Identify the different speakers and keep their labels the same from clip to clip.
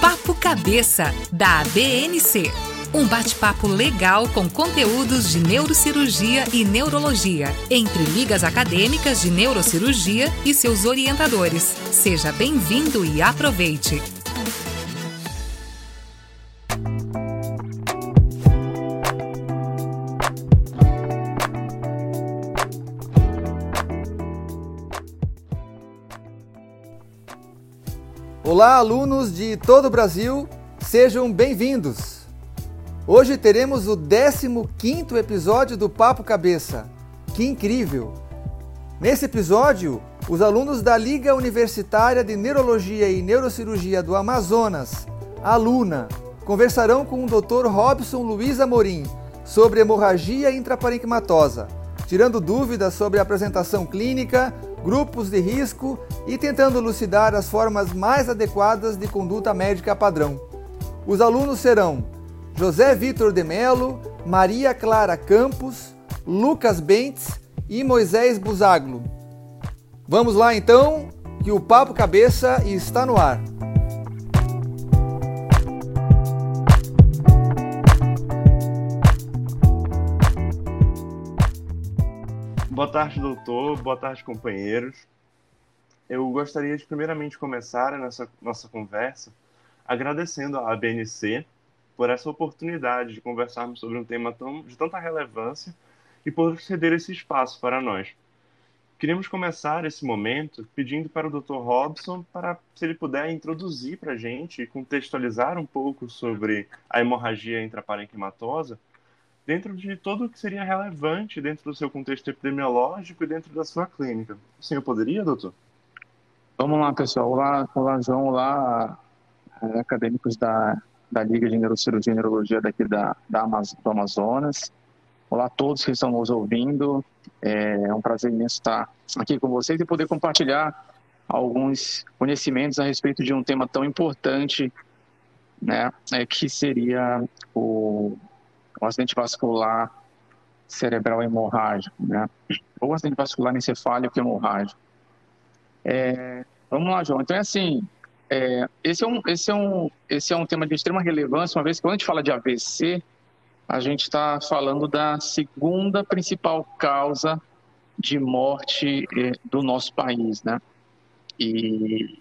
Speaker 1: Papo Cabeça, da ABNC. Um bate-papo legal com conteúdos de neurocirurgia e neurologia, entre ligas acadêmicas de neurocirurgia e seus orientadores. Seja bem-vindo e aproveite!
Speaker 2: Olá, alunos de todo o Brasil, sejam bem-vindos. Hoje teremos o 15º episódio do Papo Cabeça. Que incrível! Nesse episódio, os alunos da Liga Universitária de Neurologia e Neurocirurgia do Amazonas, a Luna, conversarão com o Dr. Robson Luiz Amorim sobre hemorragia intraparenquimatosa, tirando dúvidas sobre a apresentação clínica, grupos de risco e tentando elucidar as formas mais adequadas de conduta médica padrão. Os alunos serão José Vitor de Melo, Maria Clara Campos, Lucas Bentes e Moisés Buzaglo. Vamos lá então, que o Papo Cabeça está no ar.
Speaker 3: Boa tarde, doutor. Boa tarde, companheiros. Eu gostaria de primeiramente começar nessa nossa conversa agradecendo à ABNC por essa oportunidade de conversarmos sobre um tema tão, de tanta relevância e por ceder esse espaço para nós. Queríamos começar esse momento pedindo para o Dr. Robson para, se ele puder, introduzir para a gente e contextualizar um pouco sobre a hemorragia intraparenquimatosa dentro de tudo o que seria relevante dentro do seu contexto epidemiológico e dentro da sua clínica. O senhor poderia, doutor?
Speaker 4: Vamos lá, pessoal. Olá, olá João. Olá, eh, acadêmicos da, da Liga de Neurocirurgia e Neurologia daqui da, da do Amazonas. Olá a todos que estão nos ouvindo. É um prazer imenso estar aqui com vocês e poder compartilhar alguns conhecimentos a respeito de um tema tão importante, né, é, que seria o um acidente vascular cerebral hemorrágico, né? Ou acidente vascular encefálico hemorrágico. É, vamos lá, João. Então é assim, é, esse, é um, esse, é um, esse é um tema de extrema relevância, uma vez que quando a gente fala de AVC, a gente está falando da segunda principal causa de morte é, do nosso país, né? E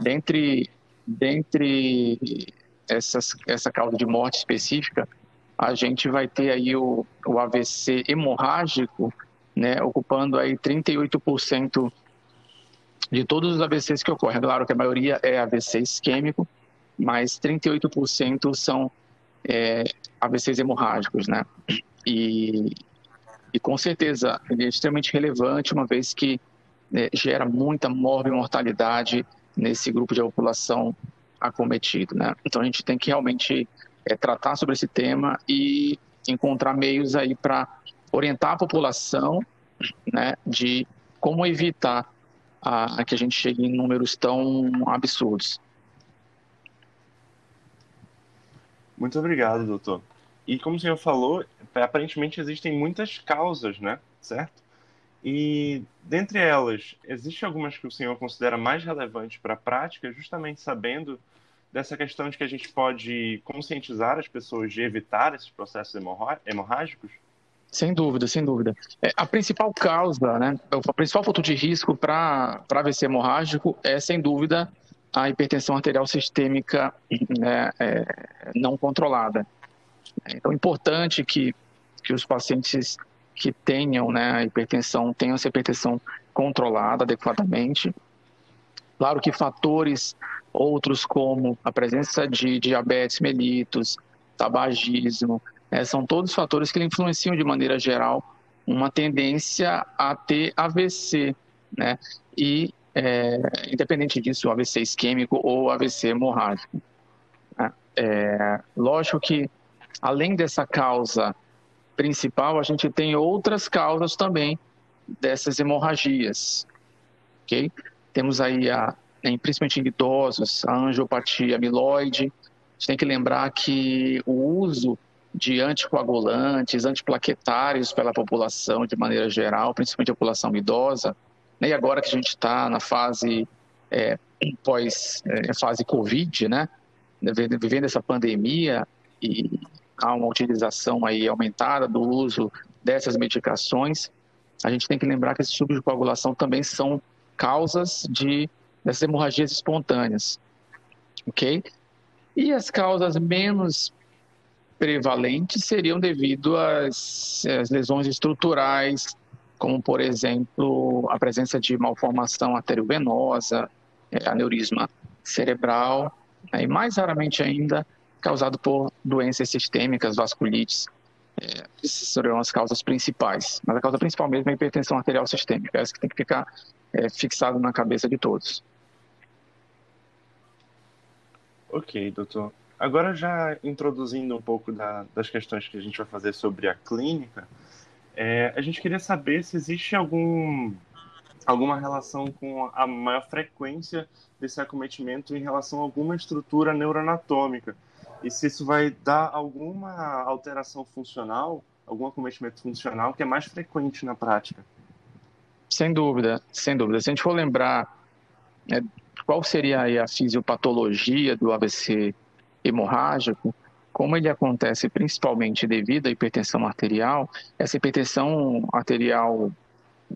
Speaker 4: dentre, dentre essas, essa causa de morte específica, a gente vai ter aí o, o AVC hemorrágico, né, ocupando aí 38% de todos os AVCs que ocorrem. Claro que a maioria é AVC isquêmico, mas 38% são é, AVCs hemorrágicos, né? E, e com certeza é extremamente relevante, uma vez que né, gera muita morbimortalidade nesse grupo de população acometido, né? Então a gente tem que realmente é, tratar sobre esse tema e encontrar meios aí para orientar a população né, de como evitar a, a, que a gente chegue em números tão absurdos.
Speaker 3: Muito obrigado, doutor. E como o senhor falou, aparentemente existem muitas causas, né? Certo? E dentre elas, existe algumas que o senhor considera mais relevantes para a prática, justamente sabendo dessa questão de que a gente pode conscientizar as pessoas de evitar esses processos hemorrágicos?
Speaker 4: Sem dúvida, sem dúvida. É, a principal causa, né, o principal fator de risco para AVC hemorrágico é, sem dúvida, a hipertensão arterial sistêmica né, é, não controlada. Então, é importante que, que os pacientes que tenham né, a hipertensão tenham essa hipertensão controlada adequadamente. Claro que fatores outros como a presença de diabetes mellitus, tabagismo, né, são todos fatores que influenciam de maneira geral uma tendência a ter AVC, né? E é, independente disso, AVC isquêmico ou AVC hemorrágico. Né? É, lógico que além dessa causa principal, a gente tem outras causas também dessas hemorragias, ok? Temos aí a né, principalmente em idosos, a angiopatia amiloide. A gente tem que lembrar que o uso de anticoagulantes, antiplaquetários pela população de maneira geral, principalmente a população idosa, né, e agora que a gente está na fase é, pós é, fase Covid, né, vivendo essa pandemia e há uma utilização aí aumentada do uso dessas medicações, a gente tem que lembrar que esses tubos de coagulação também são causas de dessas hemorragias espontâneas, ok? E as causas menos prevalentes seriam devido às, às lesões estruturais, como por exemplo a presença de malformação arteriovenosa, é, aneurisma cerebral, né, e mais raramente ainda causado por doenças sistêmicas, vasculites, é, seriam as causas principais. Mas a causa principal mesmo é a hipertensão arterial sistêmica, essa que tem que ficar é, fixado na cabeça de todos.
Speaker 3: Ok, doutor. Agora já introduzindo um pouco da, das questões que a gente vai fazer sobre a clínica, é, a gente queria saber se existe algum, alguma relação com a maior frequência desse acometimento em relação a alguma estrutura neuroanatômica e se isso vai dar alguma alteração funcional, algum acometimento funcional que é mais frequente na prática.
Speaker 4: Sem dúvida, sem dúvida. Se a gente for lembrar é, qual seria a fisiopatologia do AVC hemorrágico, como ele acontece principalmente devido à hipertensão arterial, essa hipertensão arterial,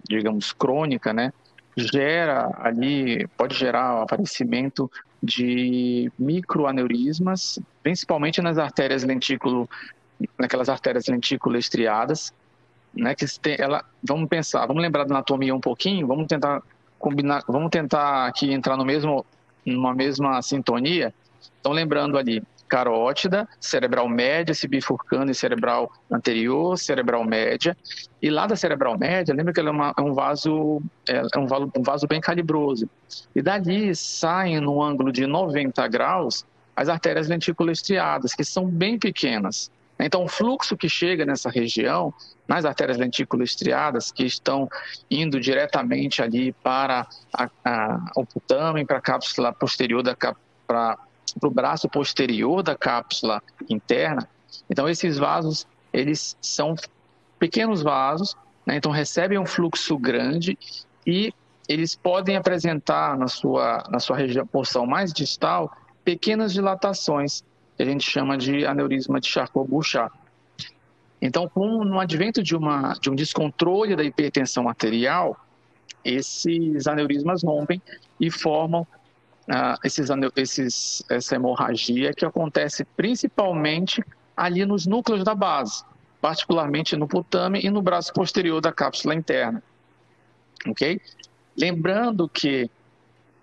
Speaker 4: digamos, crônica, né, gera ali, pode gerar o aparecimento de microaneurismas, principalmente nas artérias lentículo, naquelas artérias lentículo estriadas, né, que ela, vamos pensar, vamos lembrar da anatomia um pouquinho, vamos tentar combinar, vamos tentar aqui entrar no mesmo, numa mesma sintonia. Então, lembrando ali, carótida, cerebral média, se bifurcando em cerebral anterior, cerebral média. E lá da cerebral média, lembra que ela é, uma, é um vaso é, é um, vaso, um vaso bem calibroso. E dali saem no ângulo de 90 graus as artérias lenticuloestriadas, que são bem pequenas. Então, o fluxo que chega nessa região, nas artérias lenticuloestriadas, que estão indo diretamente ali para a, a, o putamen, para a cápsula posterior para o braço posterior da cápsula interna. Então, esses vasos, eles são pequenos vasos, né? então recebem um fluxo grande e eles podem apresentar na sua, na sua região, porção mais distal pequenas dilatações, que a gente chama de aneurisma de Charcot-Bouchard. Então, com no advento de, uma, de um descontrole da hipertensão arterial, esses aneurismas rompem e formam uh, esses, esses, essa hemorragia que acontece principalmente ali nos núcleos da base, particularmente no putame e no braço posterior da cápsula interna. Ok? Lembrando que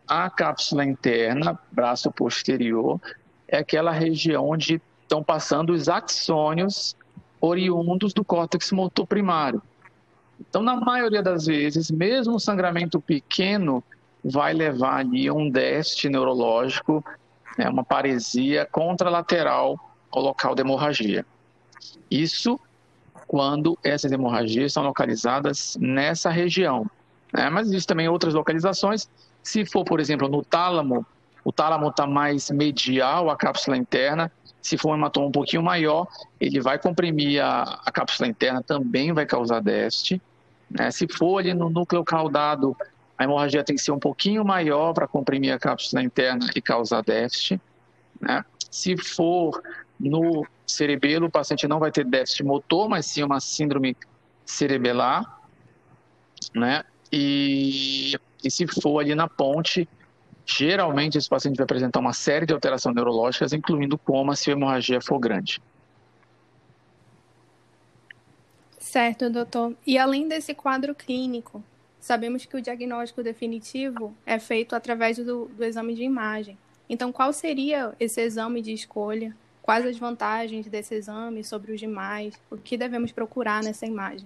Speaker 4: a cápsula interna, braço posterior, é aquela região onde estão passando os axônios oriundos do córtex motor primário. Então, na maioria das vezes, mesmo um sangramento pequeno, vai levar ali um déficit neurológico, né, uma paresia contralateral ao local da hemorragia. Isso quando essas hemorragias estão localizadas nessa região. Né? Mas existem também outras localizações. Se for, por exemplo, no tálamo, o tálamo está mais medial à cápsula interna. Se for um hematoma um pouquinho maior, ele vai comprimir a, a cápsula interna, também vai causar déficit. Né? Se for ali no núcleo caudado, a hemorragia tem que ser um pouquinho maior para comprimir a cápsula interna e causar déficit. Né? Se for no cerebelo, o paciente não vai ter déficit motor, mas sim uma síndrome cerebelar. Né? E, e se for ali na ponte, geralmente esse paciente vai apresentar uma série de alterações neurológicas, incluindo coma se a hemorragia for grande.
Speaker 5: Certo, doutor. E além desse quadro clínico, Sabemos que o diagnóstico definitivo é feito através do, do exame de imagem. Então, qual seria esse exame de escolha? Quais as vantagens desse exame sobre os demais? O que devemos procurar nessa imagem?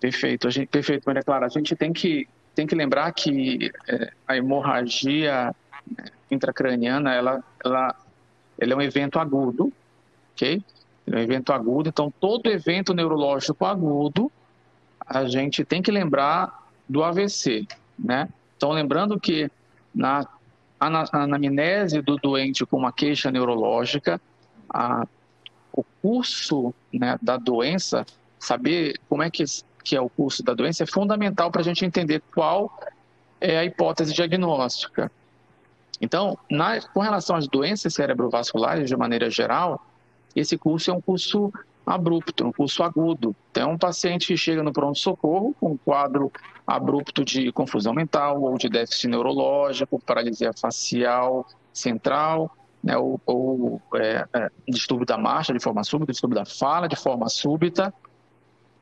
Speaker 4: Perfeito, gente, perfeito, Maria Clara. A gente tem que, tem que lembrar que é, a hemorragia né, intracraniana, ela, ela, ela é um evento agudo, ok? É um evento agudo, então todo evento neurológico agudo, a gente tem que lembrar do AVC, né? Então, lembrando que na anamnese do doente com uma queixa neurológica, a, o curso né, da doença, saber como é que, que é o curso da doença, é fundamental para a gente entender qual é a hipótese diagnóstica. Então, na, com relação às doenças cerebrovasculares, de maneira geral, esse curso é um curso abrupto, um curso agudo. Tem um paciente que chega no pronto-socorro com um quadro abrupto de confusão mental ou de déficit neurológico, paralisia facial central, né, ou, ou é, é, distúrbio da marcha de forma súbita, distúrbio da fala de forma súbita.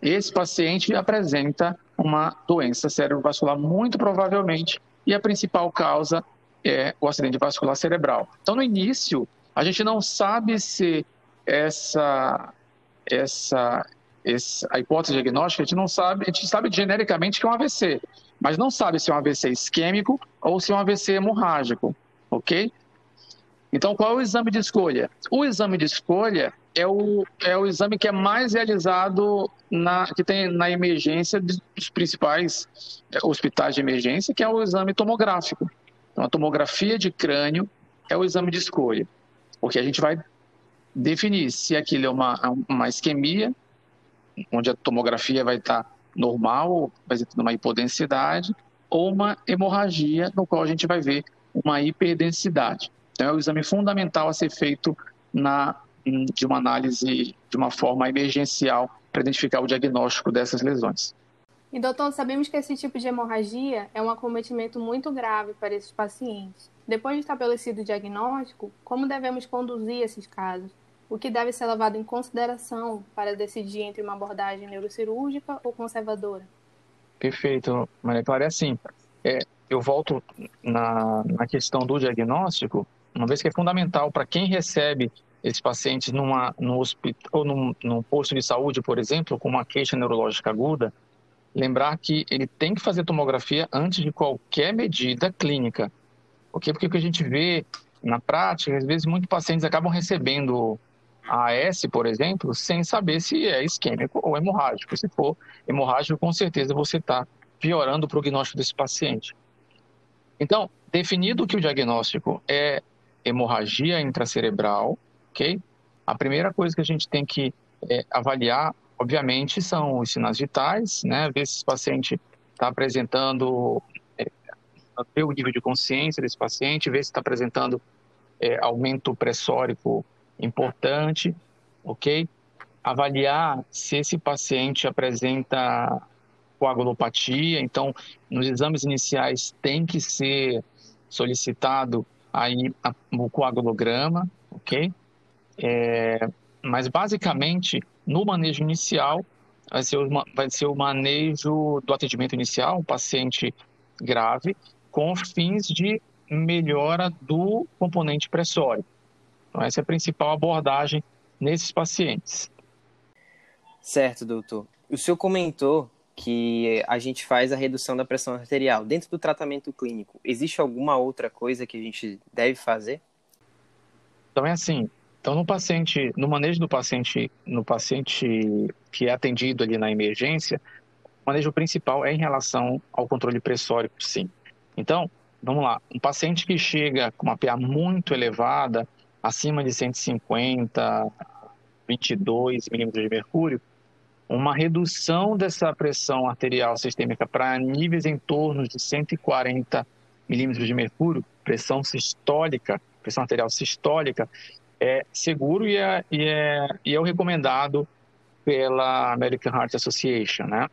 Speaker 4: Esse paciente apresenta uma doença cerebrovascular muito provavelmente e a principal causa é o acidente vascular cerebral. Então, no início, a gente não sabe se essa, essa, essa a hipótese diagnóstica, a gente não sabe, a gente sabe genericamente que é um AVC, mas não sabe se é um AVC isquêmico ou se é um AVC hemorrágico, ok? Então, qual é o exame de escolha? O exame de escolha é o, é o exame que é mais realizado na, que tem na emergência dos principais é, hospitais de emergência, que é o exame tomográfico. Então, a tomografia de crânio é o exame de escolha, porque a gente vai definir se aquilo é uma, uma isquemia, onde a tomografia vai estar normal, vai ter uma hipodensidade, ou uma hemorragia, no qual a gente vai ver uma hiperdensidade. Então, é o exame fundamental a ser feito na, de uma análise de uma forma emergencial para identificar o diagnóstico dessas lesões.
Speaker 5: E, doutor, sabemos que esse tipo de hemorragia é um acometimento muito grave para esses pacientes. Depois de estabelecido o diagnóstico, como devemos conduzir esses casos? O que deve ser levado em consideração para decidir entre uma abordagem neurocirúrgica ou conservadora?
Speaker 4: Perfeito, Maria Clara. É assim, é, eu volto na, na questão do diagnóstico, uma vez que é fundamental para quem recebe esses pacientes numa, no hospital, ou num, num posto de saúde, por exemplo, com uma queixa neurológica aguda, lembrar que ele tem que fazer tomografia antes de qualquer medida clínica. Okay? Porque o que a gente vê na prática, às vezes muitos pacientes acabam recebendo AS, por exemplo, sem saber se é isquêmico ou hemorrágico. Se for hemorrágico, com certeza você está piorando o prognóstico desse paciente. Então, definido que o diagnóstico é hemorragia intracerebral, ok? A primeira coisa que a gente tem que é, avaliar obviamente, são os sinais vitais, né? Ver se esse paciente está apresentando, é, ver o nível de consciência desse paciente, ver se está apresentando é, aumento pressórico importante, ok? Avaliar se esse paciente apresenta coagulopatia, então, nos exames iniciais tem que ser solicitado aí o coagulograma, ok? É, mas basicamente no manejo inicial, vai ser, o, vai ser o manejo do atendimento inicial, um paciente grave, com fins de melhora do componente pressório. Então, essa é a principal abordagem nesses pacientes.
Speaker 6: Certo, doutor. O senhor comentou que a gente faz a redução da pressão arterial. Dentro do tratamento clínico, existe alguma outra coisa que a gente deve fazer?
Speaker 4: Então é assim, então, no paciente, no manejo do paciente, no paciente que é atendido ali na emergência, o manejo principal é em relação ao controle pressórico, sim. Então, vamos lá, um paciente que chega com uma PA muito elevada, acima de 150, 22 milímetros de mercúrio, uma redução dessa pressão arterial sistêmica para níveis em torno de 140 milímetros de mercúrio, pressão sistólica, pressão arterial sistólica, é seguro e é, e é, e é o recomendado pela American Heart Association, né?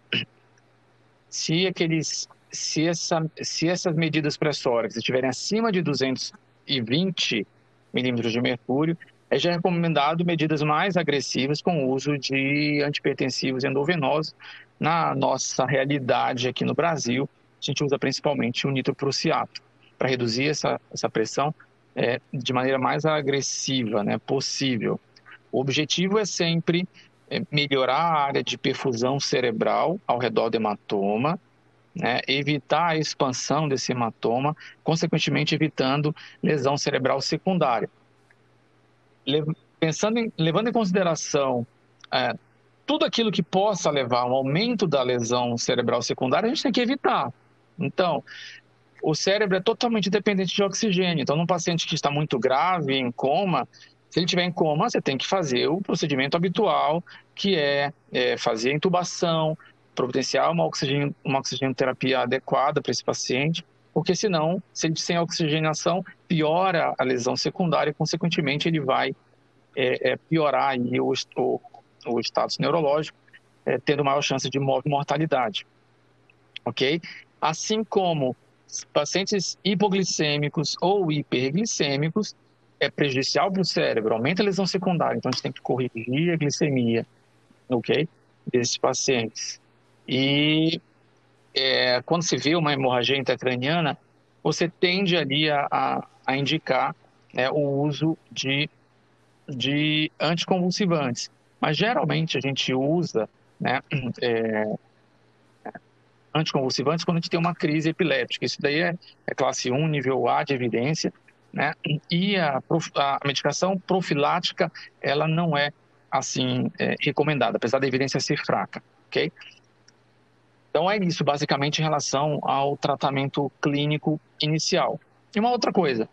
Speaker 4: Se aqueles, se, essa, se essas medidas pressóricas estiverem acima de 220 milímetros de mercúrio, é já recomendado medidas mais agressivas com o uso de antipertensivos endovenosos. Na nossa realidade aqui no Brasil, a gente usa principalmente o nitroprusiato para reduzir essa, essa pressão é, de maneira mais agressiva né, possível. O objetivo é sempre é, melhorar a área de perfusão cerebral ao redor do hematoma, né, evitar a expansão desse hematoma, consequentemente evitando lesão cerebral secundária. Pensando em, levando em consideração é, tudo aquilo que possa levar a um aumento da lesão cerebral secundária, a gente tem que evitar. Então, o cérebro é totalmente dependente de oxigênio. Então, num paciente que está muito grave, em coma, se ele estiver em coma, você tem que fazer o procedimento habitual, que é, é fazer a intubação, providenciar uma, oxigênio, uma oxigenoterapia adequada para esse paciente porque senão, se sem oxigenação, piora a lesão secundária e, consequentemente, ele vai é, é, piorar o, o, o status neurológico, é, tendo maior chance de mortalidade. Ok? Assim como pacientes hipoglicêmicos ou hiperglicêmicos, é prejudicial para o cérebro, aumenta a lesão secundária, então a gente tem que corrigir a glicemia, ok? Desses pacientes. E é, quando se vê uma hemorragia intracraniana, você tende ali a, a, a indicar né, o uso de, de anticonvulsivantes. Mas geralmente a gente usa né, é, anticonvulsivantes quando a gente tem uma crise epiléptica. Isso daí é, é classe 1, nível A de evidência, né? E a, a medicação profilática, ela não é assim é, recomendada, apesar da evidência ser fraca, ok? Então é isso, basicamente, em relação ao tratamento clínico inicial. E uma outra coisa,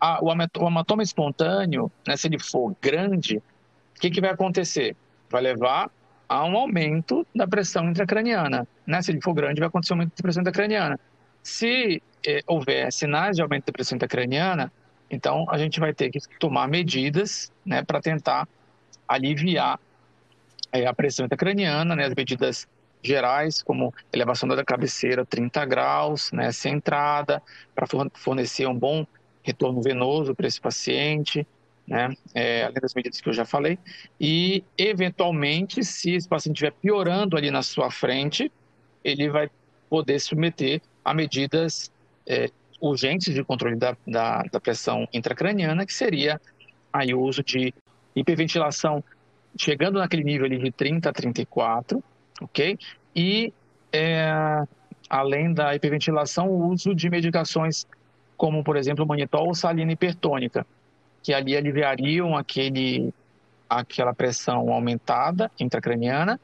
Speaker 4: a, o, hematoma espontâneo, né, se ele for grande, o que, que vai acontecer? Vai levar a um aumento da pressão intracraniana. Né? Se ele for grande, vai acontecer um aumento da pressão intracraniana. Se eh, houver sinais de aumento da pressão intracraniana, então a gente vai ter que tomar medidas né, para tentar aliviar eh, a pressão intracraniana, né, as medidas gerais, como elevação da cabeceira 30 graus, né, centrada, para fornecer um bom retorno venoso para esse paciente, né, é, além das medidas que eu já falei, e eventualmente, se esse paciente estiver piorando ali na sua frente, ele vai poder submeter a medidas é, urgentes de controle da, da, da, pressão intracraniana, que seria aí o uso de hiperventilação chegando naquele nível ali de 30 a 34, ok? E é, além da hiperventilação, o uso de medicações como, por exemplo, manitol ou salina hipertônica, que ali aliviariam aquele, aquela pressão aumentada intracraniana,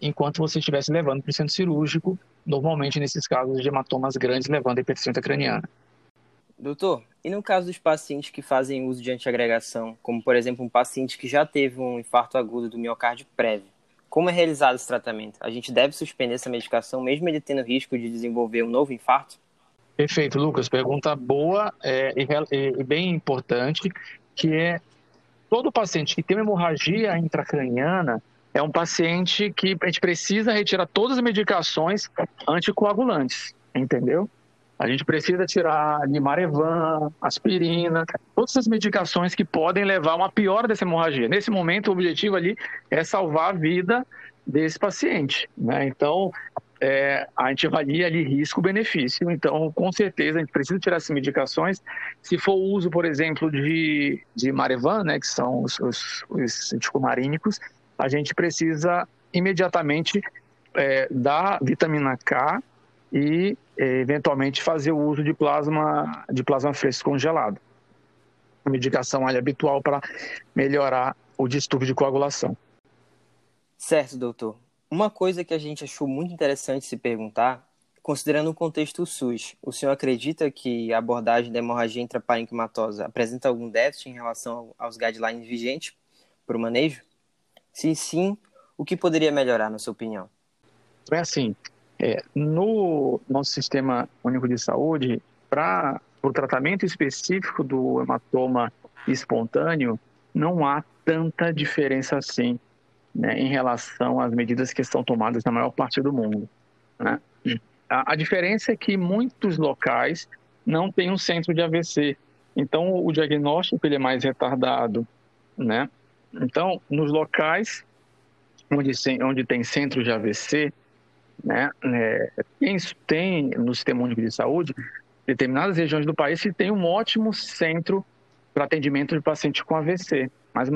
Speaker 4: enquanto você estivesse levando para o centro cirúrgico, normalmente nesses casos de hematomas grandes, levando a hipertensão intracraniana.
Speaker 6: Doutor, e no caso dos pacientes que fazem uso de antiagregação, como por exemplo um paciente que já teve um infarto agudo do miocárdio prévio, como é realizado esse tratamento? A gente deve suspender essa medicação mesmo ele tendo risco de desenvolver um novo infarto?
Speaker 4: Perfeito, Lucas. Pergunta boa é, e, e, bem importante, que é todo paciente que tem uma hemorragia intracraniana é um paciente que a gente precisa retirar todas as medicações anticoagulantes, entendeu? A gente precisa tirar Limarevan, aspirina, todas as medicações que podem levar a uma piora dessa hemorragia. Nesse momento, o objetivo ali é salvar a vida desse paciente. Né? Então, é, a gente avalia ali risco-benefício. Então, com certeza, a gente precisa tirar essas medicações. Se for o uso, por exemplo, de, de Marevan, né, que são os, os, os anticomarínicos, a gente precisa imediatamente é, dar vitamina K e, eventualmente, fazer o uso de plasma, de plasma fresco congelado. A medicação ali, habitual para melhorar o distúrbio de coagulação.
Speaker 6: Certo, doutor. Uma coisa que a gente achou muito interessante se perguntar, considerando o contexto SUS, o senhor acredita que a abordagem da hemorragia intraparenquimatosa apresenta algum déficit em relação aos guidelines vigentes para o manejo? Se sim, o que poderia melhorar, na sua opinião?
Speaker 4: É assim, é, no nosso sistema único de saúde, para o tratamento específico do hematoma espontâneo, não há tanta diferença assim né, em relação às medidas que estão tomadas na maior parte do mundo. Né? A, a, diferença é que muitos locais não têm um centro de AVC, então o diagnóstico ele é mais retardado. Né? Então, nos locais onde, onde tem centro de AVC, né, é, tem, tem no Sistema Único de Saúde determinadas regiões do país que tem um ótimo centro para atendimento de paciente com AVC. Mas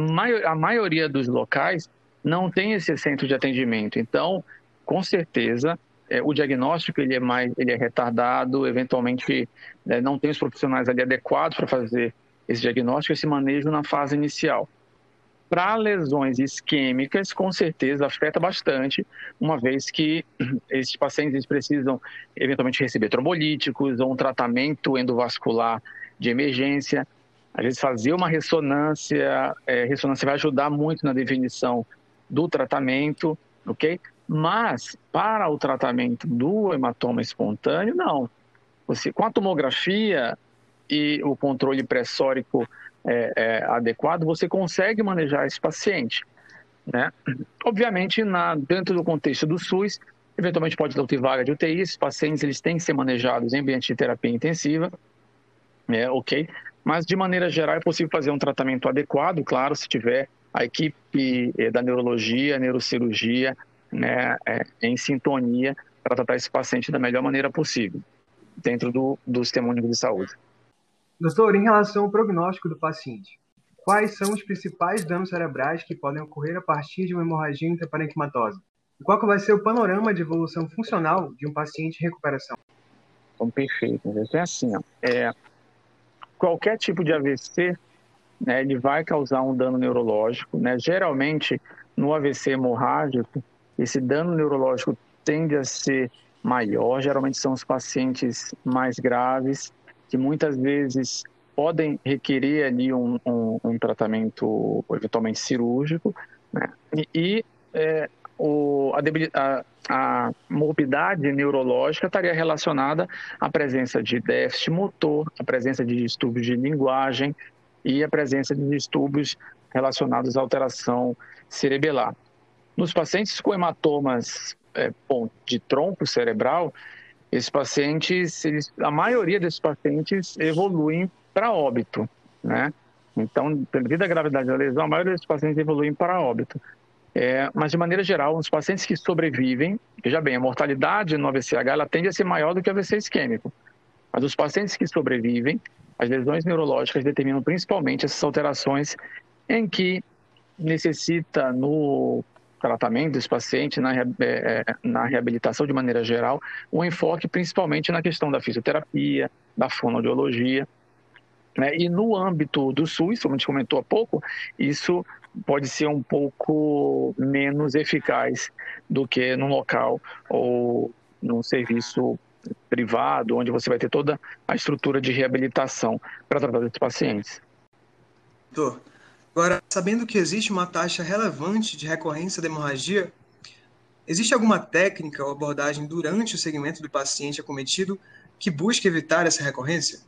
Speaker 4: a maioria dos locais não tem esse centro de atendimento. Então, com certeza, é, o diagnóstico ele é mais, ele é retardado, eventualmente é, não tem os profissionais ali adequados para fazer esse diagnóstico, esse manejo na fase inicial. Para lesões isquêmicas, com certeza afeta bastante, uma vez que esses pacientes precisam eventualmente receber trombolíticos ou um tratamento endovascular de emergência. Às vezes fazer uma ressonância, é, ressonância vai ajudar muito na definição do tratamento, ok? Mas para o tratamento do hematoma espontâneo, não. você, com a tomografia e o controle pressórico é, é, adequado, você consegue manejar esse paciente. Né? Obviamente, na, dentro do contexto do SUS, eventualmente pode ter vaga de UTI, esses pacientes eles têm que ser manejados em ambiente de terapia intensiva, é, ok? Mas, de maneira geral, é possível fazer um tratamento adequado, claro, se tiver a equipe eh, da neurologia, neurocirurgia, né, é, em sintonia para tratar esse paciente da melhor maneira possível, dentro do, do sistema único de saúde.
Speaker 7: Doutor, em relação ao prognóstico do paciente, quais são os principais danos cerebrais que podem ocorrer a partir de uma hemorragia intraparenquimatosa? E qual vai ser o panorama de evolução funcional de um paciente em recuperação?
Speaker 4: Então, perfeito. Então, é assim, ó, é, qualquer tipo de AVC, né, ele vai causar um dano neurológico. Né? Geralmente, no AVC hemorrágico, esse dano neurológico tende a ser maior. Geralmente são os pacientes mais graves, que muitas vezes podem requerer ali um, um, um tratamento eventualmente cirúrgico. Né? E, e é, o, a, a, morbidade neurológica estaria relacionada à presença de déficit motor, à presença de distúrbios de linguagem e à presença de distúrbios relacionados à alteração cerebelar. Nos pacientes com hematomas é, bom, de tronco cerebral, esses pacientes, eles, a maioria desses pacientes evoluem para óbito, né? Então, devido à gravidade da lesão, a maioria desses pacientes evoluem para óbito. É, mas, de maneira geral, os pacientes que sobrevivem, veja bem, a mortalidade no AVCH ela tende a ser maior do que o AVC isquêmico. Mas os pacientes que sobrevivem, as lesões neurológicas determinam principalmente essas alterações em que necessita, no tratamento desse paciente, na, é, é, na reabilitação de maneira geral, um enfoque principalmente na questão da fisioterapia, da fonoaudiologia. Né? E no âmbito do SUS, como a gente comentou há pouco, isso pode ser um pouco menos eficaz do que num local ou num serviço privado, onde você vai ter toda a estrutura de reabilitação para tratar desses pacientes.
Speaker 7: Doutor, agora, sabendo que existe uma taxa relevante de recorrência da hemorragia, existe alguma técnica ou abordagem durante o segmento do paciente acometido que busque evitar essa recorrência?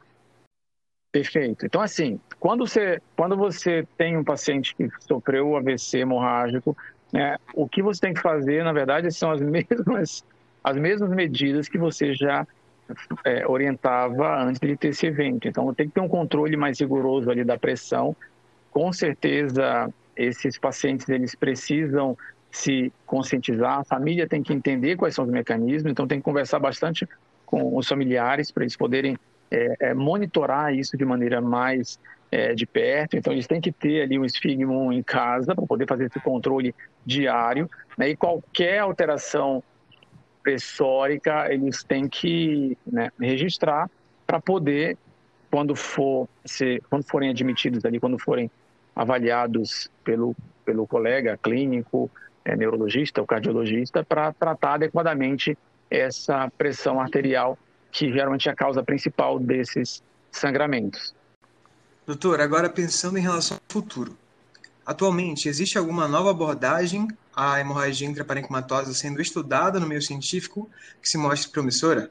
Speaker 4: Perfeito. Então, assim, quando você, quando você tem um paciente que sofreu AVC hemorrágico, né, o que você tem que fazer, na verdade, são as mesmas, as mesmas medidas que você já é, orientava antes de ter esse evento. Então, tem que ter um controle mais rigoroso ali da pressão. Com certeza, esses pacientes eles precisam se conscientizar, a família tem que entender quais são os mecanismos, então tem que conversar bastante com os familiares para eles poderem é, é, monitorar isso de maneira mais é, de perto. Então, eles têm que ter ali um esfigmo em casa para poder fazer esse controle diário. Né? E qualquer alteração pressórica, eles têm que né, registrar para poder, quando, for, quando forem admitidos ali, quando forem avaliados pelo, pelo colega clínico, é, neurologista ou cardiologista, para tratar adequadamente essa pressão arterial que geralmente é a causa principal desses sangramentos.
Speaker 7: Doutor, agora pensando em relação ao futuro. Atualmente, existe alguma nova abordagem à hemorragia intraparenquimatosa sendo estudada no meio científico que se mostre promissora?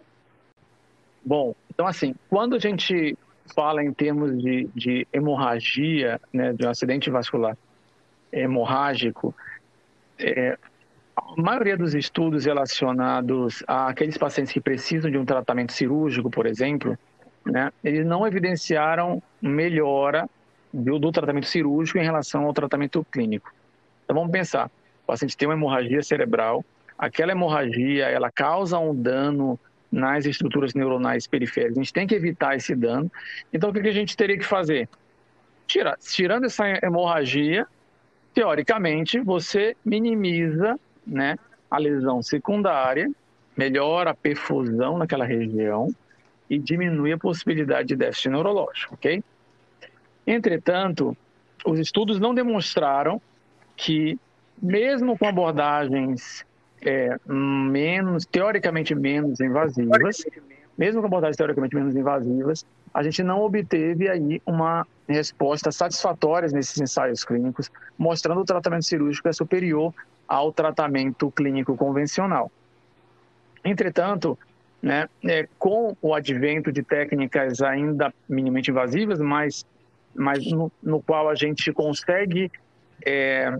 Speaker 4: Bom, então assim, quando a gente fala em termos de, de hemorragia, né, de um acidente vascular hemorrágico, é, a maioria dos estudos relacionados àqueles pacientes que precisam de um tratamento cirúrgico, por exemplo, né, eles não evidenciaram melhora do, do, tratamento cirúrgico em relação ao tratamento clínico. Então vamos pensar, o paciente tem uma hemorragia cerebral, aquela hemorragia ela causa um dano nas estruturas neuronais periféricas, a gente tem que evitar esse dano. Então o que a gente teria que fazer? Tira, tirando essa hemorragia, teoricamente você minimiza né, a lesão secundária, melhora a perfusão naquela região e diminui a possibilidade de déficit neurológico, ok? Entretanto, os estudos não demonstraram que, mesmo com abordagens é, menos, teoricamente menos invasivas, mesmo com abordagens teoricamente menos invasivas, a gente não obteve aí uma resposta satisfatória nesses ensaios clínicos, mostrando o tratamento cirúrgico é superior ao tratamento clínico convencional. Entretanto, né, é, com o advento de técnicas ainda minimamente invasivas, mas, mas no, no qual a gente consegue é,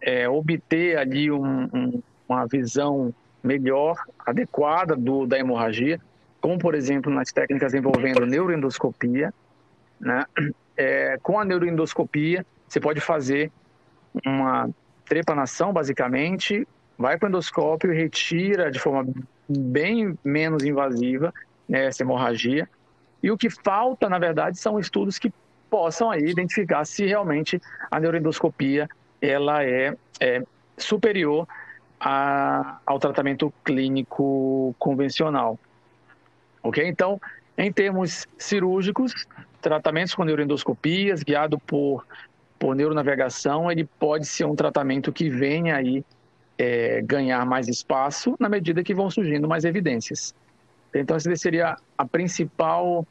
Speaker 4: é, obter ali um, um, uma visão melhor, adequada do, da hemorragia, como por exemplo nas técnicas envolvendo neuroendoscopia, né? É, com a neuroendoscopia você pode fazer uma trepanação basicamente, vai para o endoscópio e retira de forma bem menos invasiva né, essa hemorragia. E o que falta, na verdade, são estudos que possam aí identificar se realmente a neuroendoscopia ela é, é superior a, ao tratamento clínico convencional. Ok? Então, em termos cirúrgicos, tratamentos com neuroendoscopias, guiado por, por neuronavegação, ele pode ser um tratamento que venha aí é, ganhar mais espaço na medida que vão surgindo mais evidências. Então, essa seria a principal,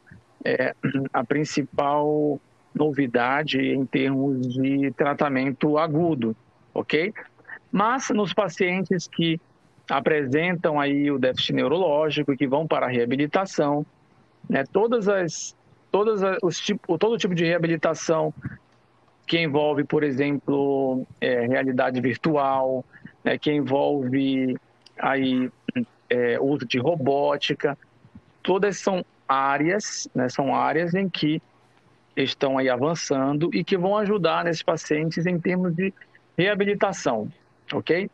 Speaker 4: é, a principal novidade em termos de tratamento agudo, ok? Mas nos pacientes que apresentam aí o déficit neurológico e que vão para a reabilitação, né, todas as, todas as, os tipo, todo tipo de reabilitação que envolve, por exemplo, é, realidade virtual, né, que envolve aí é, uso de robótica, todas são áreas, né, são áreas em que estão aí avançando e que vão ajudar nesses pacientes em termos de reabilitação, ok?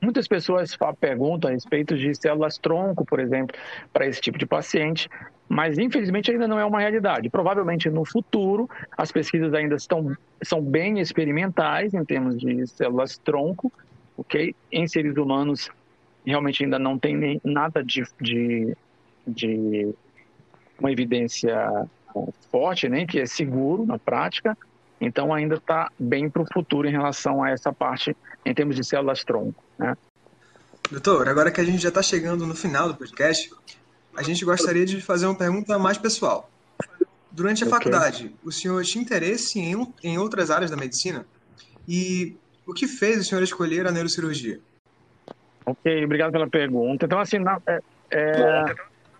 Speaker 4: Muitas pessoas perguntam a respeito de células tronco, por exemplo, para esse tipo de paciente, mas infelizmente ainda não é uma realidade. Provavelmente no futuro as pesquisas ainda estão são bem experimentais em termos de células tronco, ok? Em seres humanos realmente ainda não tem nem nada de, de, de uma evidência forte, nem né, que é seguro na prática. Então ainda está bem para o futuro em relação a essa parte em termos de células tronco. Né?
Speaker 7: Doutor, agora que a gente já está chegando no final do podcast, a gente gostaria de fazer uma pergunta mais pessoal. Durante a okay. faculdade, o senhor tinha interesse em, em outras áreas da medicina? E o que fez o senhor escolher a neurocirurgia?
Speaker 4: Ok, obrigado pela pergunta. Então, assim, na, é, é,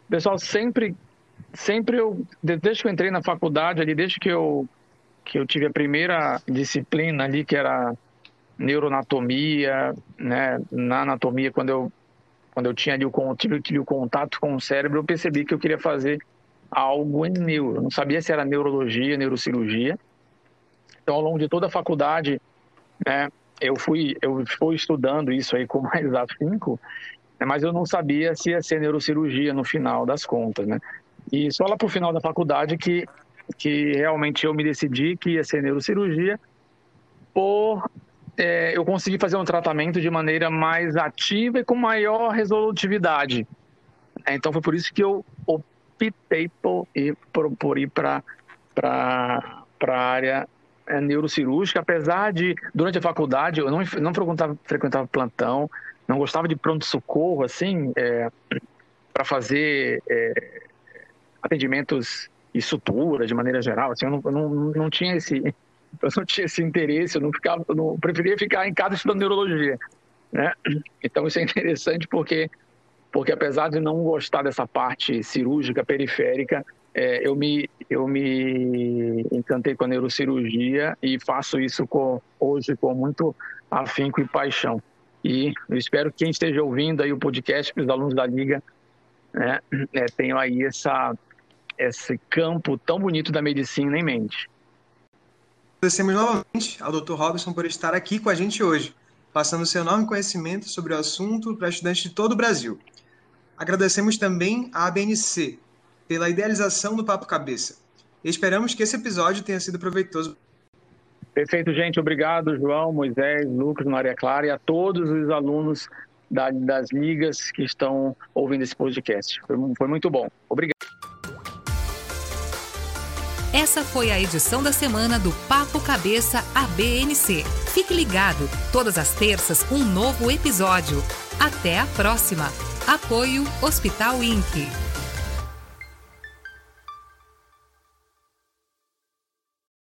Speaker 4: pessoal, sempre, sempre eu, desde que eu entrei na faculdade, ali, desde que eu, que eu tive a primeira disciplina ali, que era neuroanatomia, né, na anatomia, quando eu, quando eu tinha ali o, tive, tive o contato com o cérebro, eu percebi que eu queria fazer algo em neuro. Eu não sabia se era neurologia, neurocirurgia. Então, ao longo de toda a faculdade, né, eu fui eu fui estudando isso aí com mais afinco, né, mas eu não sabia se ia ser neurocirurgia no final das contas, né? E só lá para o final da faculdade que que realmente eu me decidi que ia ser neurocirurgia por é, eu consegui fazer um tratamento de maneira mais ativa e com maior resolutividade. Então foi por isso que eu optei por ir, por ir para a área é, neurocirúrgica, apesar de, durante a faculdade, eu não, não frequentava, frequentava plantão, não gostava de pronto-socorro, assim, é, para fazer é, atendimentos e sutura, de maneira geral, assim, eu não, eu não, não tinha esse eu não tinha esse interesse, eu não ficava, eu não preferia ficar em casa estudando neurologia, né? Então isso é interessante porque porque apesar de não gostar dessa parte cirúrgica periférica, é, eu, me, eu me encantei com a neurocirurgia e faço isso com, hoje com muito afinco e paixão. E eu espero que quem esteja ouvindo aí o podcast, os alunos da Liga, né, é, aí essa, esse campo tão bonito da medicina em mente.
Speaker 7: Agradecemos novamente ao Dr. Robson por estar aqui com a gente hoje, passando seu enorme conhecimento sobre o assunto para estudantes de todo o Brasil. Agradecemos também à ABNC, pela idealização do Papo Cabeça. E esperamos que esse episódio tenha sido proveitoso.
Speaker 4: Perfeito, gente. Obrigado, João, Moisés, Lucas, Maria Clara e a todos os alunos da, das ligas que estão ouvindo esse podcast. Foi muito bom. Obrigado.
Speaker 1: Essa foi a edição da semana do Papo Cabeça ABNC. Fique ligado, todas as terças um novo episódio. Até a próxima. Apoio Hospital Inc.